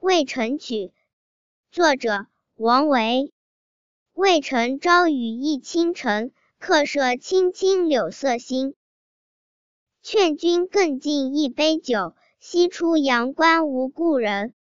渭城曲作者王维。渭城朝雨浥轻尘客舍青青柳色新劝君更尽一杯酒西出阳关无故人